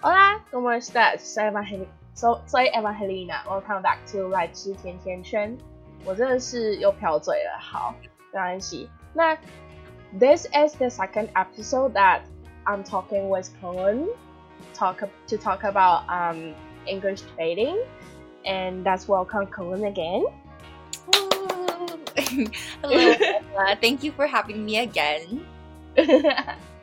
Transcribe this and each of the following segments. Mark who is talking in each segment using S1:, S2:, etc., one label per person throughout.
S1: Hola, ¿cómo estás? Soy Evangelina. So, soy Evangelina. Welcome back to 来吃甜甜圈。我真的是又瓢嘴了，好，没关系。那 This is the second episode that I'm talking with Gaeun talk to talk about um English trading, and that's welcome Gaeun again.
S2: Hello, Thank you for having me again.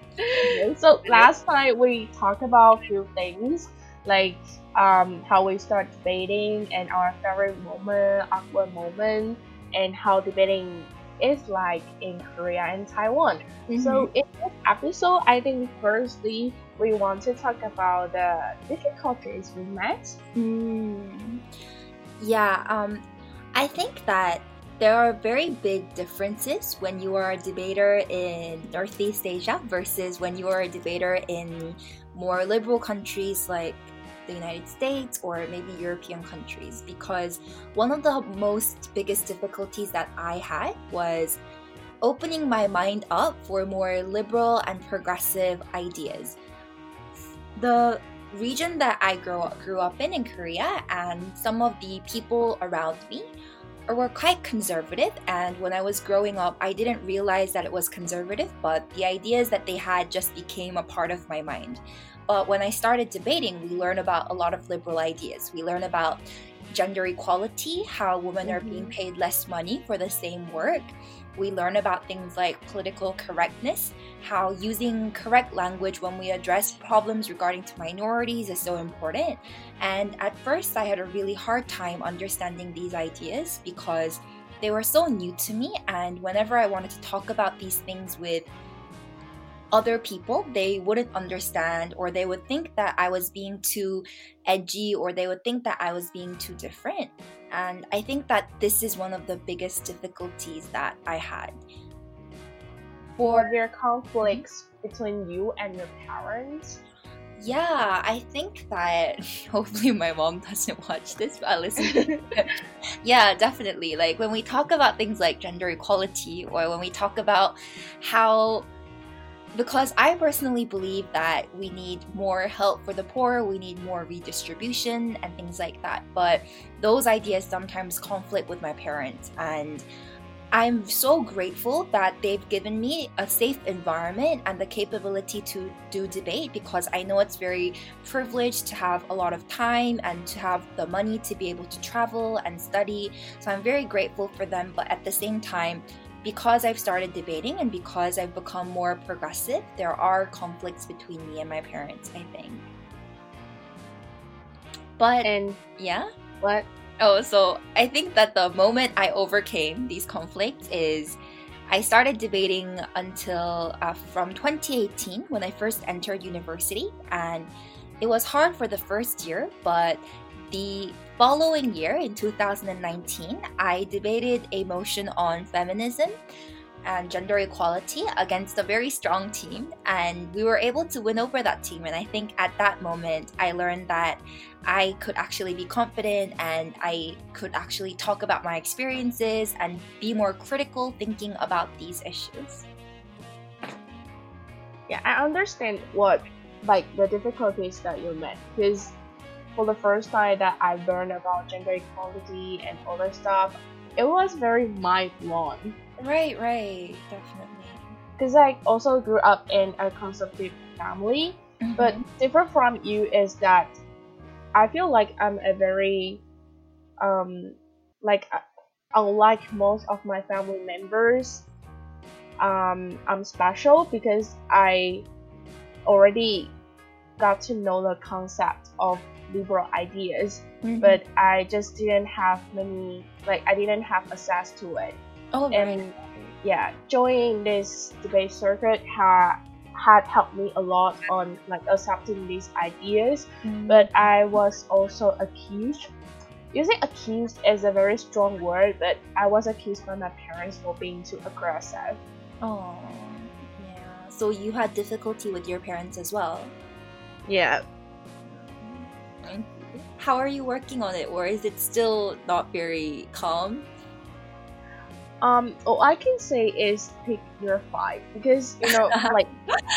S1: so last night we talked about a few things like um, how we start debating and our favorite moment, awkward moment, and how debating is like in Korea and Taiwan. Mm-hmm. So in this episode, I think firstly we want to talk about the difficulties we met.
S2: Mm. Yeah, um, I think that there are very big differences when you are a debater in Northeast Asia versus when you are a debater in more liberal countries like the United States or maybe European countries because one of the most biggest difficulties that I had was opening my mind up for more liberal and progressive ideas. The region that I grew up, grew up in in Korea and some of the people around me were quite conservative and when i was growing up i didn't realize that it was conservative but the ideas that they had just became a part of my mind but when i started debating we learn about a lot of liberal ideas we learn about gender equality how women mm-hmm. are being mm-hmm. paid less money for the same work we learn about things like political correctness, how using correct language when we address problems regarding to minorities is so important. And at first, I had a really hard time understanding these ideas because they were so new to me. And whenever I wanted to talk about these things with other people, they wouldn't understand, or they would think that I was being too edgy, or they would think that I was being too different. And I think that this is one of the biggest difficulties that I had.
S1: For their conflicts mm-hmm. between you and your parents?
S2: Yeah, I think that hopefully my mom doesn't watch this, but I listen. yeah, definitely. Like when we talk about things like gender equality, or when we talk about how because I personally believe that we need more help for the poor, we need more redistribution and things like that. But those ideas sometimes conflict with my parents and I'm so grateful that they've given me a safe environment and the capability to do debate because I know it's very privileged to have a lot of time and to have the money to be able to travel and study. So I'm very grateful for them, but at the same time, because I've started debating and because I've become more progressive, there are conflicts between me and my parents, I think. But
S1: and
S2: yeah,
S1: what?
S2: Oh, so I think that the moment I overcame these conflicts is I started debating until uh, from 2018 when I first entered university, and it was hard for the first year, but the following year, in 2019, I debated a motion on feminism and gender equality against a very strong team, and we were able to win over that team. And I think at that moment, I learned that I could actually be confident and I could actually talk about my experiences and be more critical thinking about these issues.
S1: Yeah, I understand what like the difficulties that you met because for the first time that I learned about gender equality and all that stuff, it was very mind blowing.
S2: Right, right, definitely.
S1: Because I also grew up in a conservative family, mm-hmm. but different from you is that I feel like I'm a very, um, like uh, unlike most of my family members, um, I'm special because I already got to know the concept of liberal ideas, mm-hmm. but I just didn't have many, like, I didn't have access to it.
S2: Oh, and right.
S1: yeah, joining this debate circuit had had helped me a lot on like accepting these ideas, mm-hmm. but I was also accused. Using accused is a very strong word, but I was accused by my parents for being too aggressive.
S2: Oh, yeah. So you had difficulty with your parents as well.
S1: Yeah,
S2: how are you working on it, or is it still not very calm?
S1: Um, all I can say is pick your fight because you know, like,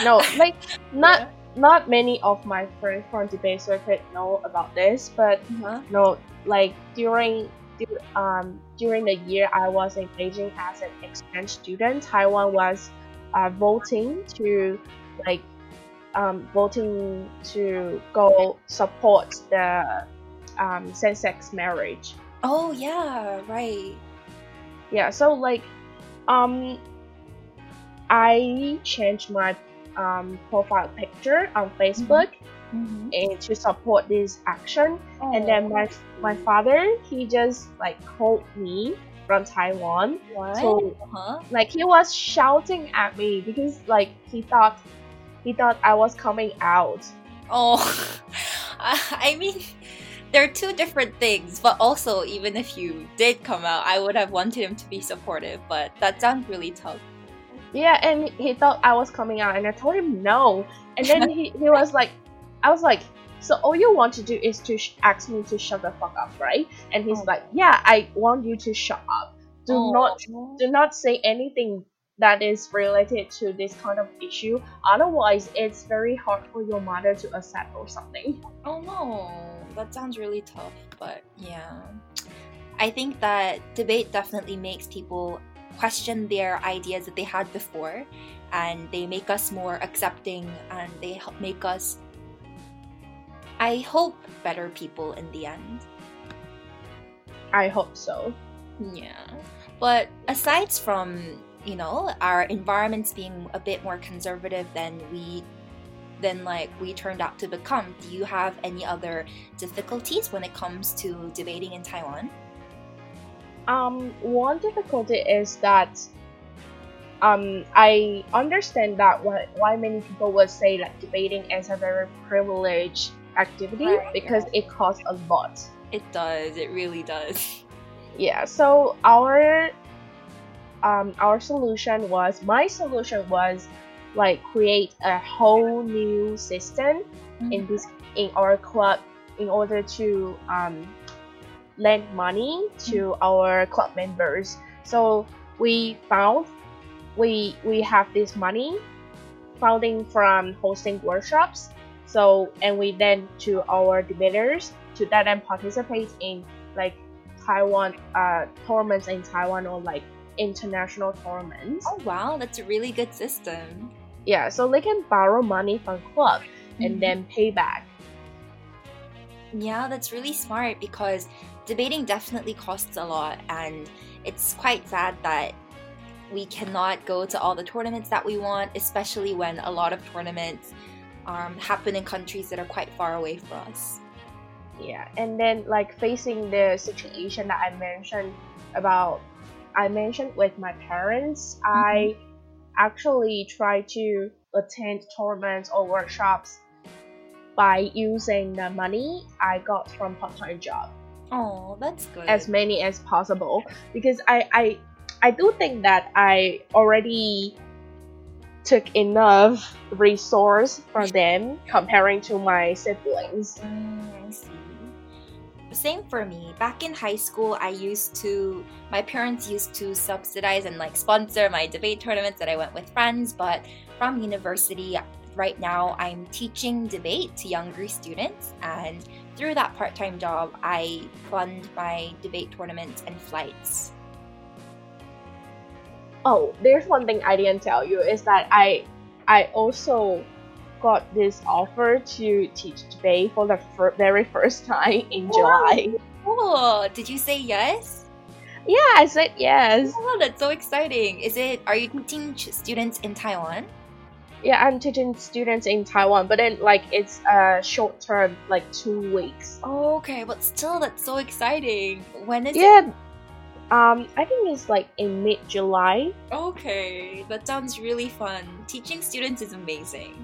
S1: no, like not not many of my friends from debate circuit know about this, but
S2: Uh-huh.
S1: no, like during um during the year I was in Beijing as an exchange student, Taiwan was uh, voting to like um, voting to go support the um, same-sex marriage.
S2: Oh yeah, right.
S1: Yeah, so like um I changed my um, profile picture on Facebook
S2: Mm-hmm.
S1: and to support this action and then my my father he just like called me from Taiwan
S2: what?
S1: so
S2: huh?
S1: like he was shouting at me because like he thought he thought I was coming out
S2: Oh, I mean, they're two different things, but also, even if you did come out, I would have wanted him to be supportive, but that sounds really tough.
S1: yeah and he thought I was coming out and I told him no and then he, he was like I was like so all you want to do is to sh- ask me to shut the fuck up right and he's
S2: Oh.
S1: like yeah I want you to shut up do
S2: Oh.
S1: not do not say anything that is related to this kind of issue otherwise it's very hard for your mother to accept or something
S2: Oh no, that sounds really tough, but yeah. I think that debate definitely makes people question their ideas that they had before and they make us more accepting and they help make us I hope better people in the end.
S1: i hope so
S2: Yeah. But aside from, you know, our environments being a bit more conservative than we than like we turned out to become, do you have any other difficulties when it comes to debating in Taiwan?
S1: um one difficulty is that um i understand that why, why many people would say like debating is a very privileged activity
S2: Right,
S1: because
S2: right.
S1: it costs a lot
S2: It does, it really does.
S1: yeah so our um our solution was my solution was like create a whole new system in this in our club in order to um lend money to our club members. So we found we we have this money founding from hosting workshops. So and we then to our debaters to let them participate in like taiwan uh tournaments in taiwan or like international tournaments
S2: Oh wow, that's a really good system.
S1: yeah so they can borrow money from club and
S2: Mhm.
S1: then pay back
S2: Yeah, that's really smart because debating definitely costs a lot, and it's quite sad that we cannot go to all the tournaments that we want, especially when a lot of tournaments um, happen in countries that are quite far away from us.
S1: Yeah, and then like facing the situation that I mentioned about, I mentioned with my parents, I actually try to attend tournaments or workshops by using the money I got from part-time job
S2: Oh, that's good.
S1: as many as possible because I I I do think that I already took enough resource from them comparing to my siblings.
S2: Mm, I see. Same for me. Back in high school, I used to, my parents used to subsidize and like sponsor my debate tournaments that I went with friends. But from university, right now, I'm teaching debate to younger students. And through that part time job, I fund my debate tournaments and flights.
S1: Oh, there's one thing I didn't tell you is that I I also got this offer to teach debate for the fir- very first time in July.
S2: Oh, did you say yes?
S1: Yeah, I said yes.
S2: Oh, that's so exciting. Is it, are you teaching students in Taiwan?
S1: Yeah, I'm teaching students in Taiwan, but then like it's a short term, like two weeks.
S2: Oh, okay, but still, that's so exciting. When is it?
S1: Yeah, um, I think it's like in mid July.
S2: Okay, that sounds really fun. Teaching students is amazing.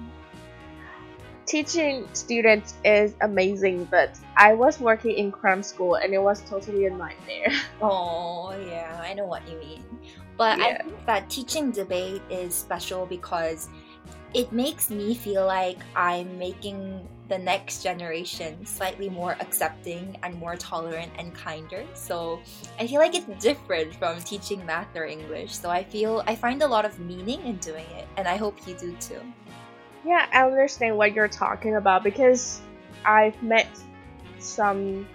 S1: Teaching students is amazing, but I was working in cram school and it was totally a nightmare.
S2: Oh, yeah, I know what you mean. But I think that teaching debate is special because it makes me feel like I'm making the next generation slightly more accepting and more tolerant and kinder. So I feel like it's different from teaching math or English. So I feel I find a lot of meaning in doing it, and I hope you do too.
S1: Yeah, I understand what you're talking about because I've met some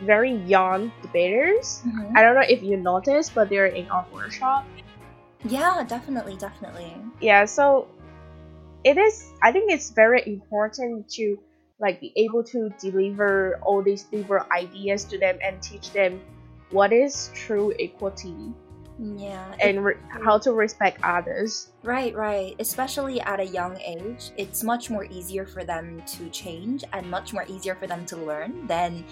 S1: very young debaters.
S2: Mhm.
S1: I don't know if you noticed, but they're in our workshop.
S2: Yeah, definitely, definitely.
S1: Yeah, so it is. I think it's very important to like be able to deliver all these different ideas to them and teach them what is true equality
S2: Yeah.
S1: and re- how to respect others.
S2: Right, right. Especially at a young age, it's much more easier for them to change and much more easier for them to learn than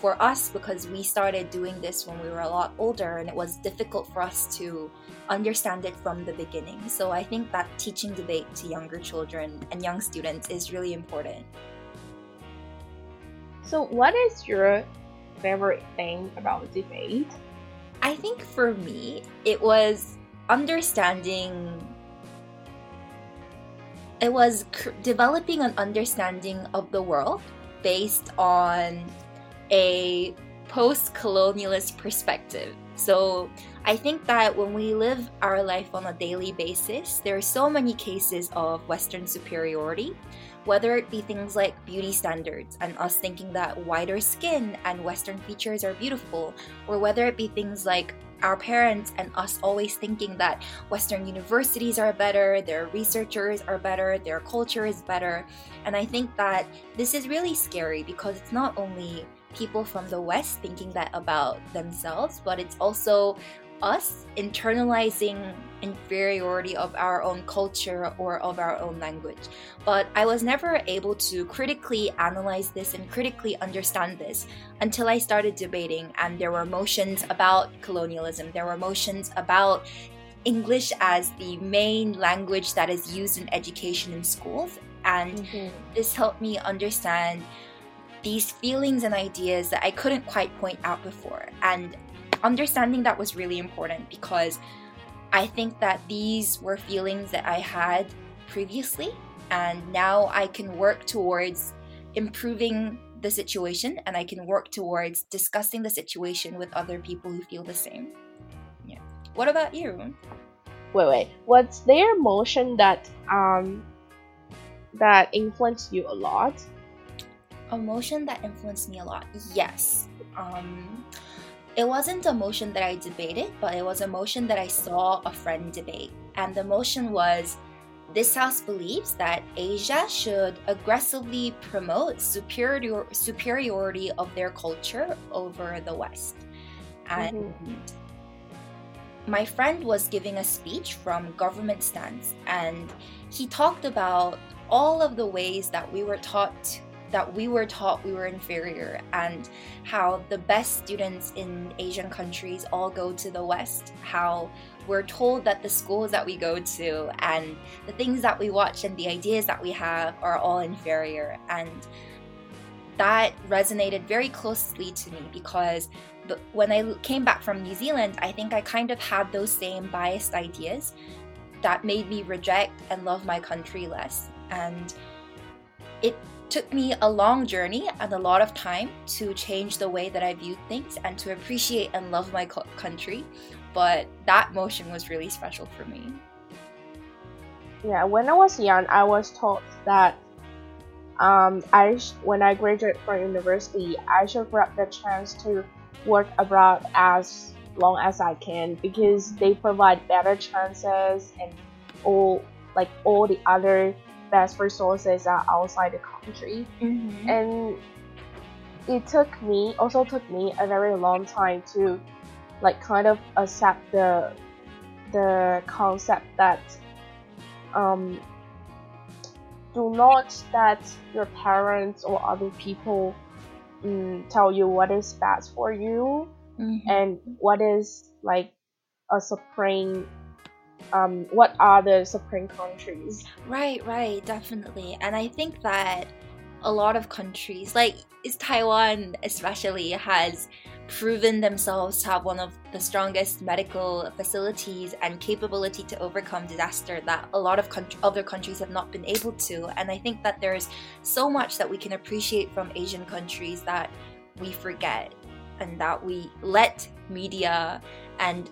S2: for us because we started doing this when we were a lot older and it was difficult for us to understand it from the beginning. So I think that teaching debate to younger children and young students is really important.
S1: So, what is your favorite thing about debate?
S2: I think for me, it was understanding. It was cr- developing an understanding of the world based on a post colonialist perspective. So I think that when we live our life on a daily basis, there are so many cases of Western superiority, whether it be things like beauty standards and us thinking that whiter skin and Western features are beautiful, or whether it be things like our parents and us always thinking that Western universities are better, their researchers are better, their culture is better. And I think that this is really scary because it's not only people from the West thinking that about themselves, but it's also us internalizing inferiority of our own culture or of our own language. But I was never able to critically analyze this and critically understand this until I started debating, and there were motions about colonialism, there were motions about English as the main language that is used in education in schools. And mm-hmm. this helped me understand these feelings and ideas that I couldn't quite point out before. And understanding that was really important because I think that these were feelings that I had previously, and now I can work towards improving the situation and I can work towards discussing the situation with other people who feel the same. Yeah. What about you?
S1: Wait, wait. Was there motion that um that influenced you a lot?
S2: Emotion that influenced me a lot. Yes. Um, it wasn't a motion that I debated, but it was a motion that I saw a friend debate. And the motion was this house believes that Asia should aggressively promote superior, superiority of their culture over the West. And mm-hmm. my friend was giving a speech from government stance, and he talked about all of the ways that we were taught that we were taught we were inferior and how the best students in Asian countries all go to the West, how we're told that the schools that we go to and the things that we watch and the ideas that we have are all inferior. And that resonated very closely to me because when I came back from New Zealand, I think I kind of had those same biased ideas that made me reject and love my country less. And it took me a long journey and a lot of time to change the way that I viewed things and to appreciate and love my co- country. But that motion was really special for me.
S1: Yeah, when I was young, I was taught that um, I sh- when I graduate from university, I should grab the chance to work abroad as long as I can because they provide better chances and all like all the other best resources are outside the country.
S2: Mm-hmm.
S1: and it took me also took me a very long time to like kind of accept the the concept that um do not that your parents or other people mm, tell you what is best for you and what is like a supreme um what are the supreme countries
S2: Right, right, definitely. And I think that a lot of countries, like is Taiwan especially, has proven themselves to have one of the strongest medical facilities and capability to overcome disaster that a lot of coun- other countries have not been able to. And I think that there's so much that we can appreciate from Asian countries that we forget and that we let media and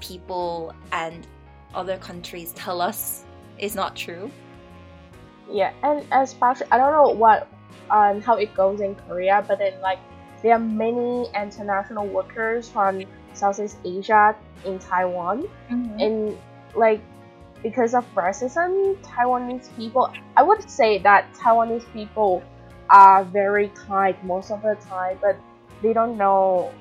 S2: people and other countries tell us is not true.
S1: Yeah, and especially I don't know what um how it goes in Korea, but then like there are many international workers from Southeast Asia in Taiwan, mm-hmm. and like because of racism, Taiwanese people, I would say that Taiwanese people are very kind most of the time, but they don't know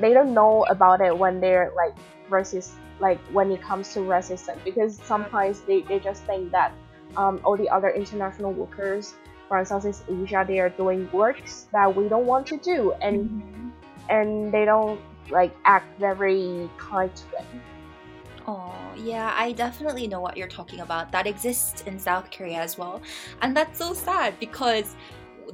S1: they don't know about it when they're like racist like when it comes to racism because sometimes they, they just think that um, all the other international workers from Southeast Asia they are doing works that we don't want to do and mm-hmm. and they don't like act very kind to them.
S2: Oh, yeah, I definitely know what you're talking about. That exists in South Korea as well. And that's so sad because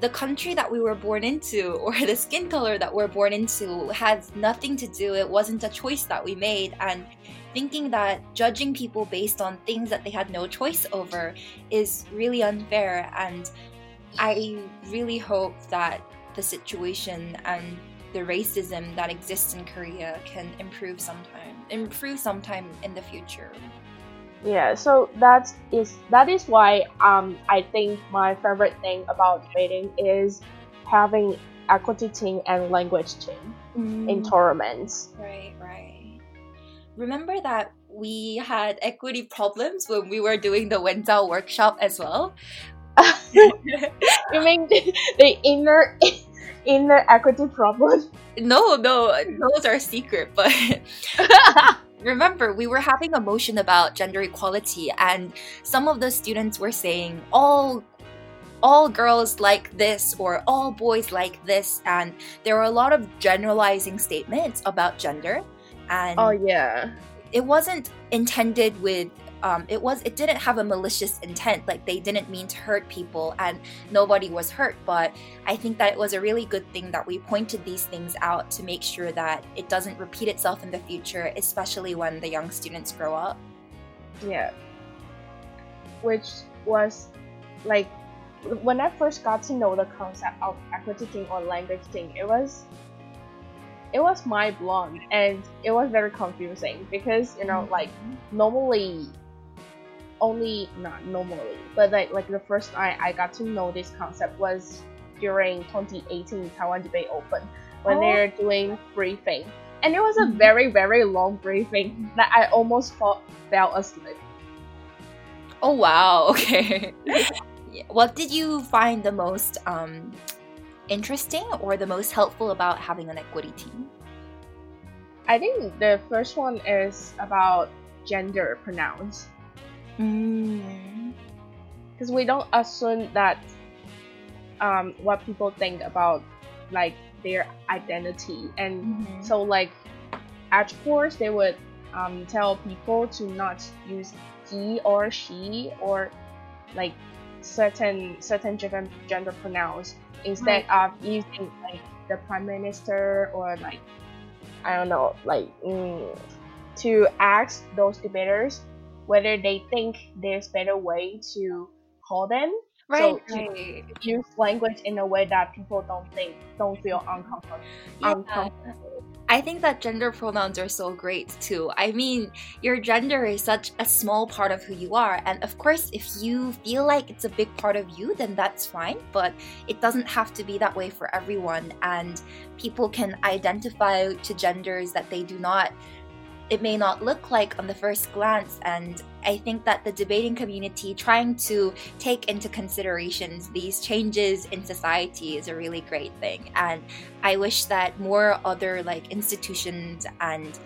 S2: the country that we were born into or the skin color that we're born into has nothing to do. It wasn't a choice that we made. And thinking that judging people based on things that they had no choice over is really unfair. And I really hope that the situation and the racism that exists in Korea can improve sometime improve sometime in the future.
S1: Yeah, so that is that is why um I think my favorite thing about debating is having equity team and language team mm. in tournaments.
S2: Right, right. Remember that we had equity problems when we were doing the Wenzao workshop as well.
S1: you mean the inner in the equity problem?
S2: No, no, those are secret. But remember, we were having a motion about gender equality, and some of the students were saying all all girls like this or all boys like this and there were a lot of generalizing statements about gender and
S1: oh yeah.
S2: it wasn't intended with um, it was it didn't have a malicious intent like they didn't mean to hurt people and nobody was hurt but i think that it was a really good thing that we pointed these things out to make sure that it doesn't repeat itself in the future especially when the young students grow up
S1: yeah which was like when i first got to know the concept of equity thing or language thing it was it was mind blown and it was very confusing because you know mm-hmm. like normally only not normally, but like like the first time I got to know this concept was during 2018 Taiwan Debate Open when oh. they're doing briefing, and it was a mm-hmm. very very long briefing that I almost felt, fell asleep.
S2: Oh wow! Okay. what did you find the most um, interesting or the most helpful about having an equity team?
S1: I think the first one is about gender pronouns. Because mm. we don't assume that um, what people think about like their identity, and mm-hmm. so like at course they would um, tell people to not use he or she or like certain certain gender, gender pronouns instead right. of using like the prime minister or like I don't know like mm, to ask those debaters whether they think there's better way to call them.
S2: Right.
S1: So right. use language in a way that people don't think don't feel uncomfortable. Yeah. uncomfortable.
S2: I think that gender pronouns are so great too. I mean, your gender is such a small part of who you are. And of course, if you feel like it's a big part of you, then that's fine. But it doesn't have to be that way for everyone. And people can identify to genders that they do not it may not look like on the first glance. And I think that the debating community trying to take into considerations these changes in society is a really great thing. And I wish that more other like institutions and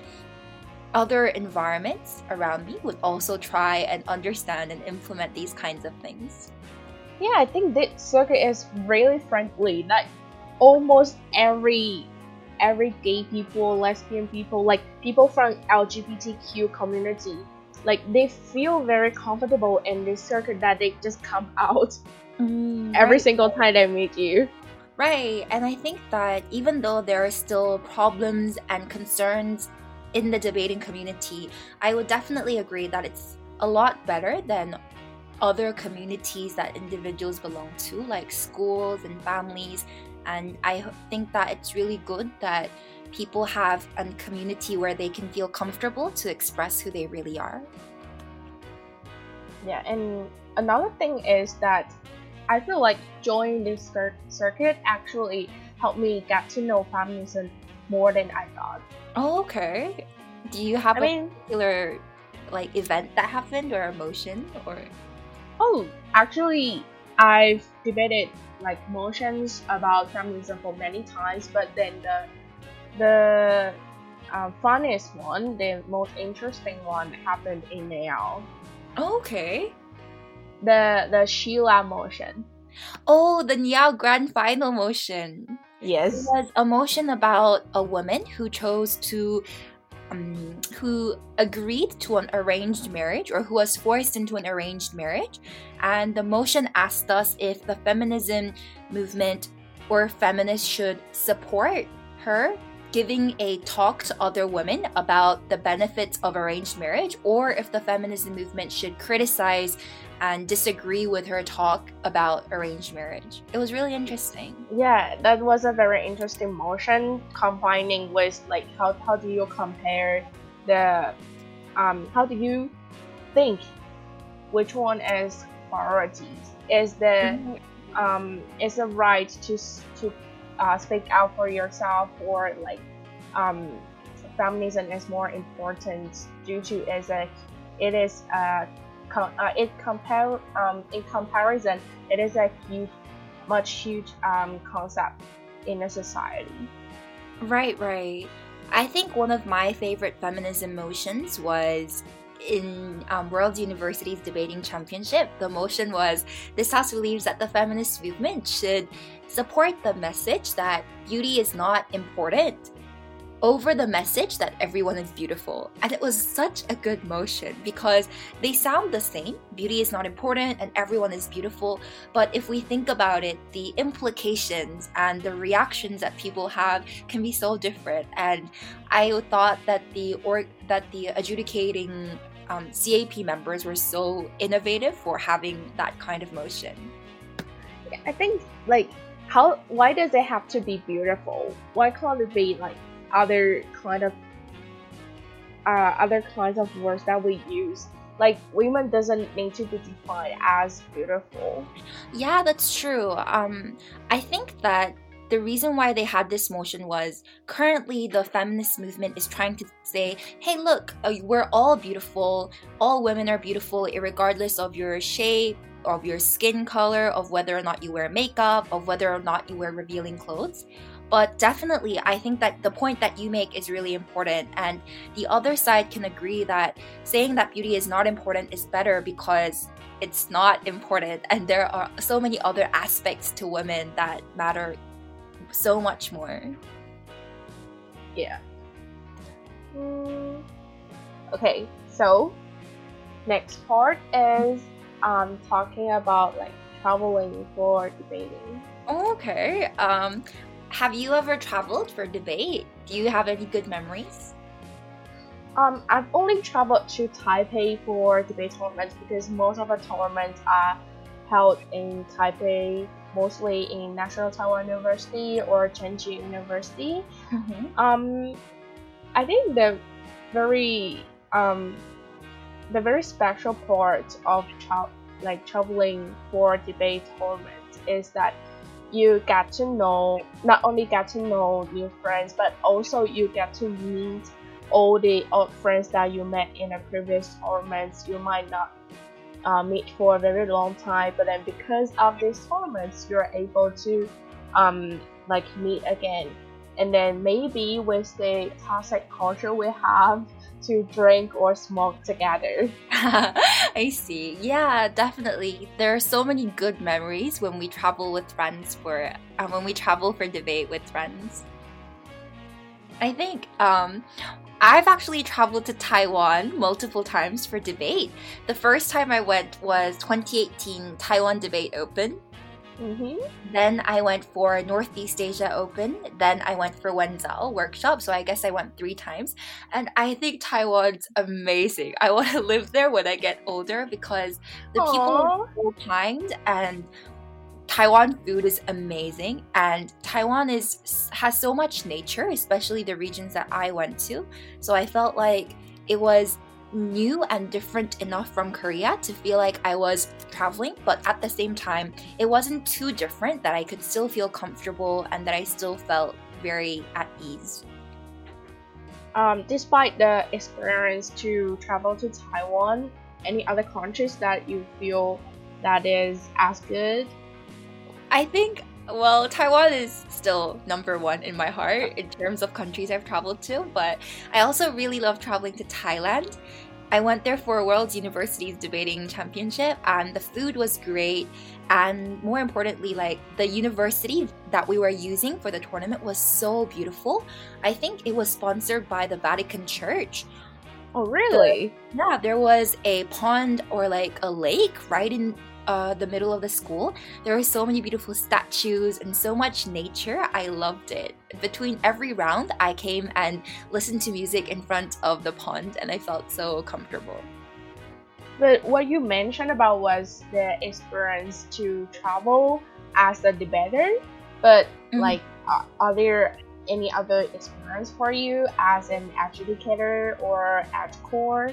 S2: other environments around me would also try and understand and implement these kinds of things.
S1: Yeah, I think this circuit is really friendly. Like almost every every gay people, lesbian people, like people from LGBTQ community, like they feel very comfortable in this circuit that they just come out mm, every right. single time they meet you.
S2: Right, and I think that even though there are still problems and concerns in the debating community, I would definitely agree that it's a lot better than other communities that individuals belong to, like schools and families, and I think that it's really good that people have a community where they can feel comfortable to express who they really are.
S1: Yeah, and another thing is that I feel like joining this cir- circuit actually helped me get to know feminism more than I thought.
S2: Oh, okay. Do you have
S1: I
S2: a
S1: mean,
S2: particular like event that happened or emotion or?
S1: oh, actually, I've debated like motions about feminism for many times, but then the the uh, funniest one, the most interesting one, happened in.
S2: Oh, okay.
S1: The the Sheila motion.
S2: Oh, the NEAO Grand Final motion. Yes. It
S1: Yes.
S2: was a motion about a woman who chose to, um, who agreed to an arranged marriage or who was forced into an arranged marriage. And the motion asked us if the feminism movement or feminists should support her giving a talk to other women about the benefits of arranged marriage or if the feminism movement should criticize and disagree with her talk about arranged marriage. It was really interesting.
S1: Yeah, that was a very interesting motion combining with like how how do you compare the um how do you think which one is priorities? Is the um is a right to to uh, speak out for yourself or like um feminism is more important due to is a it is a com- uh, it compare um in comparison it is a huge much huge um concept in a society
S2: Right, right. I think one of my favorite feminism motions was in um, World University's debating championship. The motion was this house believes that the feminist movement should support the message that beauty is not important over the message that everyone is beautiful. And it was such a good motion because they sound the same. Beauty is not important and everyone is beautiful. But if we think about it, the implications and the reactions that people have can be so different. And I thought that the or that the adjudicating um, CAP members were so innovative for having that kind of motion.
S1: i think like how why does it have to be beautiful why can't it be like other kind of uh, other kinds of words that we use like women doesn't need to be defined as beautiful
S2: Yeah, that's true. Um, I think that the reason why they had this motion was currently the feminist movement is trying to say, hey, look, uh, we're all beautiful. All women are beautiful, regardless of your shape, of your skin color, of whether or not you wear makeup, of whether or not you wear revealing clothes. But definitely, I think that the point that you make is really important. And the other side can agree that saying that beauty is not important is better because it's not important and there are so many other aspects to women that matter so much more.
S1: Yeah. Mm, okay so next part is um talking about like traveling for debating.
S2: Okay um have you ever traveled for debate? Do you have any good memories?
S1: Um, I've only traveled to Taipei for debate tournaments because most of the tournaments are held in Taipei, mostly in National Taiwan University or Chengchi University. Um, I think the very um, the very special part of tra- like traveling for debate tournaments is that you get to know not only get to know new friends but also you get to meet all the old friends that you met in the previous tournaments you might not uh, meet for a very long time. But then because of these tournaments you're able to um, like meet again. And then maybe with the toxic culture we have to drink or smoke together
S2: I see. Yeah, definitely. There are so many good memories when we travel with friends for uh, when we travel for debate with friends. I think um I've actually traveled to Taiwan multiple times for debate. The first time I went was 2018 Taiwan Debate Open.
S1: Mm-hmm.
S2: Then I went for Northeast Asia Open. Then I went for Wenzao workshop. So I guess I went three times. And I think Taiwan's amazing. I want to live there when I get older because the people are so kind and Taiwan food is amazing and Taiwan is has so much nature, especially the regions that I went to. So I felt like it was new and different enough from Korea to feel like I was traveling, but at the same time, it wasn't too different that I could still feel comfortable and that I still felt very at ease.
S1: Um, despite the experience to travel to Taiwan, any other countries that you feel that is as good?
S2: I think well, Taiwan is still number one in my heart in terms of countries I've traveled to, but I also really love traveling to Thailand. I went there for a World University's debating championship, and the food was great. And more importantly, like the university that we were using for the tournament was so beautiful. I think it was sponsored by the Vatican Church.
S1: Oh, really?
S2: The, yeah, there was a pond or like a lake right in uh, the middle of the school. There were so many beautiful statues and so much nature. I loved it. Between every round, I came and listened to music in front of the pond, and I felt so comfortable.
S1: But what you mentioned about was the experience to travel as a debater. But mm-hmm. like, uh, are there any other experience for you as an adjudicator or AdCore?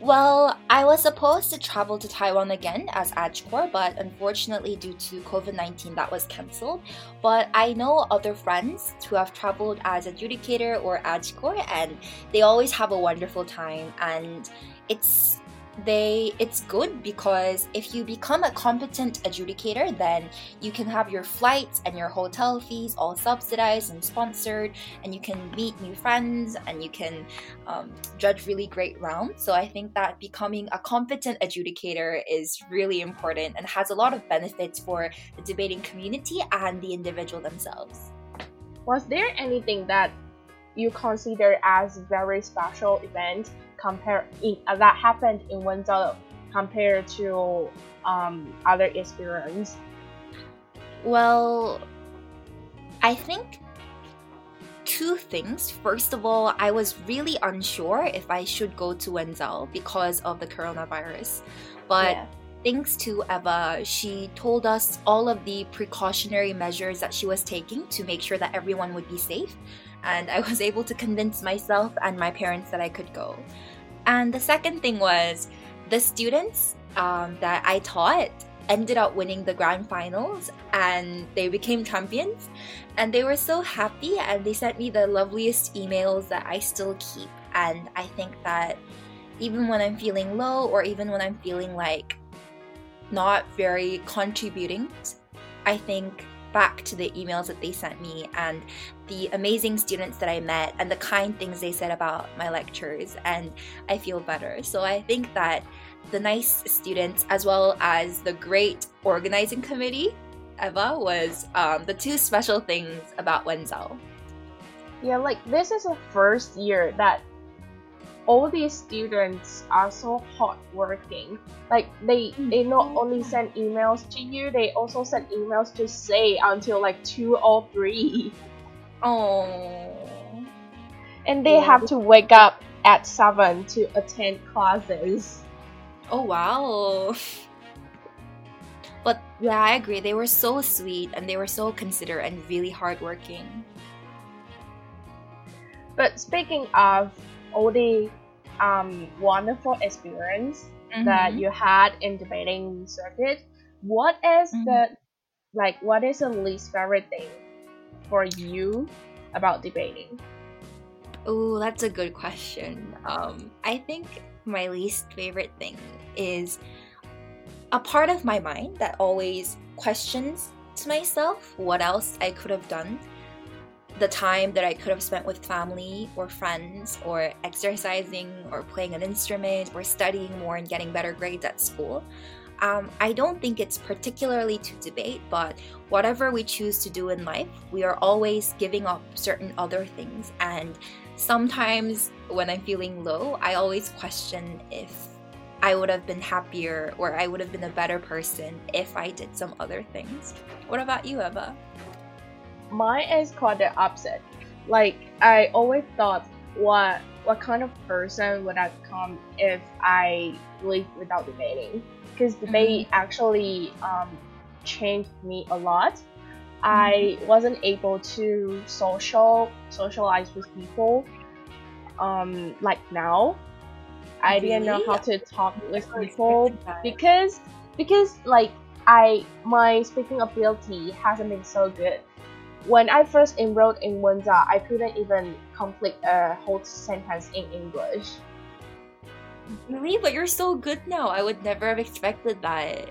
S2: Well, I was supposed to travel to Taiwan again as AdCore, but unfortunately, due to COVID 19, that was cancelled. But I know other friends who have traveled as adjudicator or AdCore, and they always have a wonderful time. And it's they it's good because if you become a competent adjudicator then you can have your flights and your hotel fees all subsidized and sponsored and you can meet new friends and you can um, judge really great rounds. So i think that becoming a competent adjudicator is really important and has a lot of benefits for the debating community and the individual themselves.
S1: Was there anything that you consider as very special event compare in, uh, that happened in Wenzao compared to um, other experience?
S2: Well, I think two things. First of all, I was really unsure if I should go to Wenzao because of the coronavirus. But yeah. thanks to Eva, she told us all of the precautionary measures that she was taking to make sure that everyone would be safe and I was able to convince myself and my parents that I could go. And the second thing was the students um, that I taught ended up winning the grand finals and they became champions and they were so happy and they sent me the loveliest emails that I still keep and I think that even when I'm feeling low or even when I'm feeling like not very contributing I think back to the emails that they sent me and the amazing students that I met and the kind things they said about my lectures, and I feel better. So I think that the nice students, as well as the great organizing committee, Eva, was um, the two special things about Wenzao.
S1: Yeah, like this is the first year that all these students are so hardworking. Like they they not mm-hmm. only send emails to you, they also send emails to say until like two or three.
S2: Oh.
S1: And they have to wake up at seven to attend classes.
S2: Oh wow. But yeah, I agree. They were so sweet and they were so considerate and really hardworking.
S1: But speaking of all the um, wonderful experience mm-hmm. that you had in debating circuit, what is mm-hmm. the like what is the least favorite thing for you about debating?
S2: Oh, that's a good question. Um, I think my least favorite thing is a part of my mind that always questions to myself what else I could have done the time that I could have spent with family or friends or exercising or playing an instrument or studying more and getting better grades at school. Um, I don't think it's particularly to debate, but whatever we choose to do in life, we are always giving up certain other things. And sometimes when I'm feeling low, I always question if I would have been happier or I would have been a better person if I did some other things. What about you, Eva?
S1: Mine is quite the opposite. Like I always thought, what what kind of person would I become if I live without debating? Because debate mm-hmm. actually um, changed me a lot. Mm-hmm. I wasn't able to social socialize with people um, like now. I didn't know how to talk with people because because like I my speaking ability hasn't been so good. When I first enrolled in Wenzao, I couldn't even complete a whole sentence in English.
S2: Really? But you're so good now. I would never have expected that.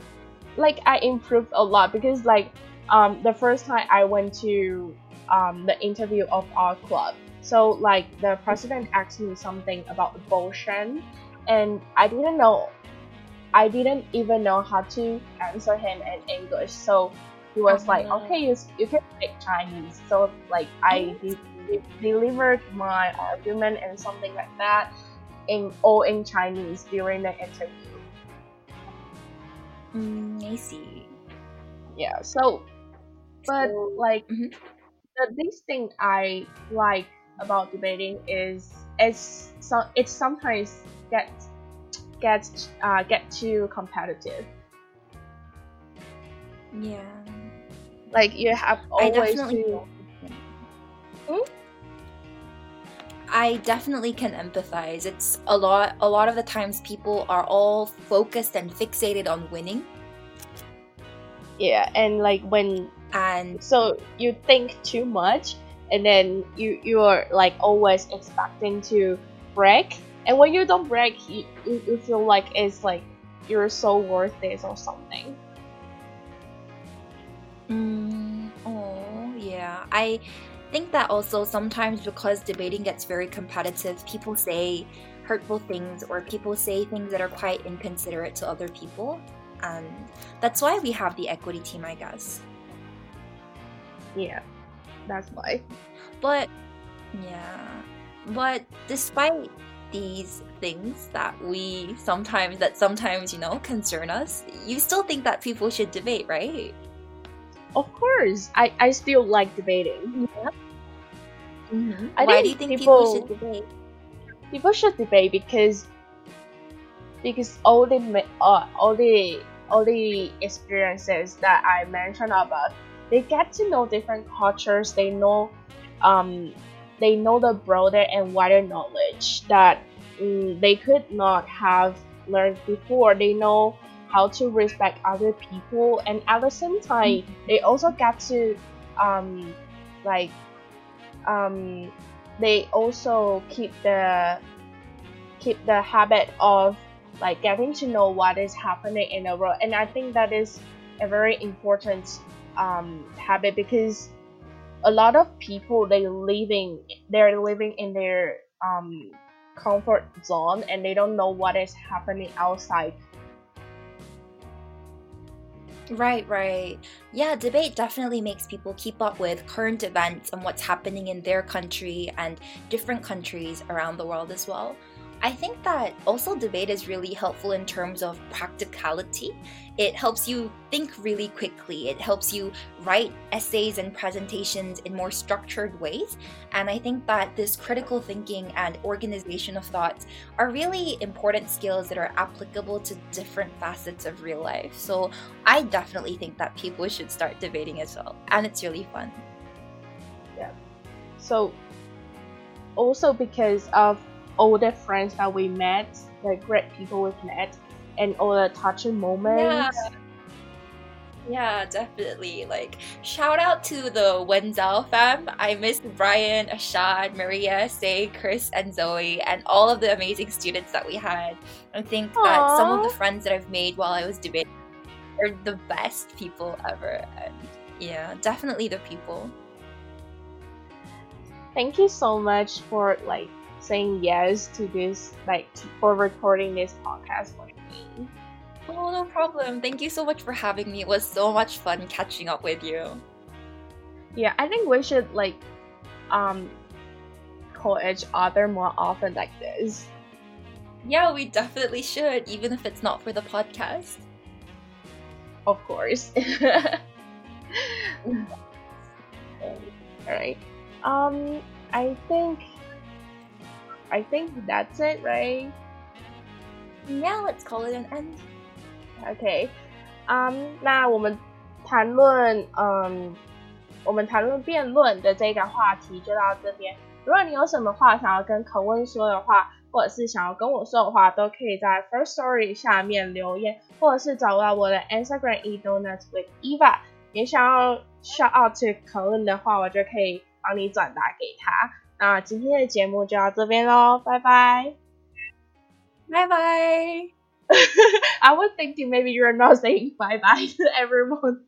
S1: Like I improved a lot because like um the first time I went to um the interview of our club. So like the president asked me something about the Boshan and I didn't know I didn't even know how to answer him in English. So he was like,
S2: Oh.
S1: "Okay, you, you can speak Chinese." So like I de- de- delivered my argument and something like that in all in Chinese during the interview.
S2: Mm, I see.
S1: Yeah. So, but
S2: So-
S1: like
S2: Mhm.
S1: the this thing I like about debating is it's so it sometimes gets gets uh, get too competitive.
S2: Yeah.
S1: Like you have
S2: I
S1: always
S2: definitely.
S1: to Hmm?
S2: I definitely can empathize. It's a lot. A lot of the times, people are all focused and fixated on winning,
S1: yeah, and like when
S2: and
S1: so you think too much, and then you you are like always expecting to break, and when you don't break, you you, you feel like it's like you're so worth it or something.
S2: Mm, oh, yeah. I think that also sometimes because debating gets very competitive, people say hurtful things or people say things that are quite inconsiderate to other people. And that's why we have the equity team, I guess.
S1: Yeah, that's why.
S2: But, yeah. But despite these things that we sometimes, that sometimes, you know, concern us, you still think that people should debate, right?
S1: Of course, I, I still like debating.
S2: Mm-hmm.
S1: I
S2: Why do you think people,
S1: people-
S2: should debate?
S1: People should debate because because all the uh, all the all the experiences that I mentioned about, they get to know different cultures. They know um they know the broader and wider knowledge that mm, they could not have learned before. They know how to respect other people, and at the same time, they also get to um like um they also keep the keep the habit of like getting to know what is happening in the world and i think that is a very important um, habit because a lot of people they living they're living in their um, comfort zone and they don't know what is happening outside
S2: Right, right. Yeah, debate definitely makes people keep up with current events and what's happening in their country and different countries around the world as well. I think that also debate is really helpful in terms of practicality. It helps you think really quickly. It helps you write essays and presentations in more structured ways. And I think that this critical thinking and organization of thoughts are really important skills that are applicable to different facets of real life. So I definitely think that people should start debating as well. And it's really fun. Yeah.
S1: So also because of all the friends that we met the great people we've met and all the touching moments
S2: Yeah, definitely. Like, shout out to the Wenzao fam. I miss Brian, Ashad, Maria, Say, Chris, and Zoe, and all of the amazing students that we had. I think that some of the friends that I've made while I was debating are the best people ever. And yeah, definitely the people.
S1: thank you so much for like saying yes to this like for recording this podcast for me
S2: Oh, no problem. Thank you so much for having me. It was so much fun catching up with you.
S1: yeah i think we should like um call each other more often like this
S2: Yeah, we definitely should, even if it's not for the podcast.
S1: of course all right um i think i think that's it right
S2: Now let's call it an end.
S1: OK，嗯、那我们谈论嗯，我们谈论辩论的这个话题就到这边。如果你有什么话想要跟肯温说的话，或者是想要跟我说的话，都可以在 First Story 下面留言，或者是找到我的 Instagram e donuts with Eva。也想要 shout out to 可乐的话，我就可以帮你转达给他。那今天的节目就到这边喽，拜拜，
S2: 拜拜。
S1: I was thinking maybe you're not saying bye bye to everyone.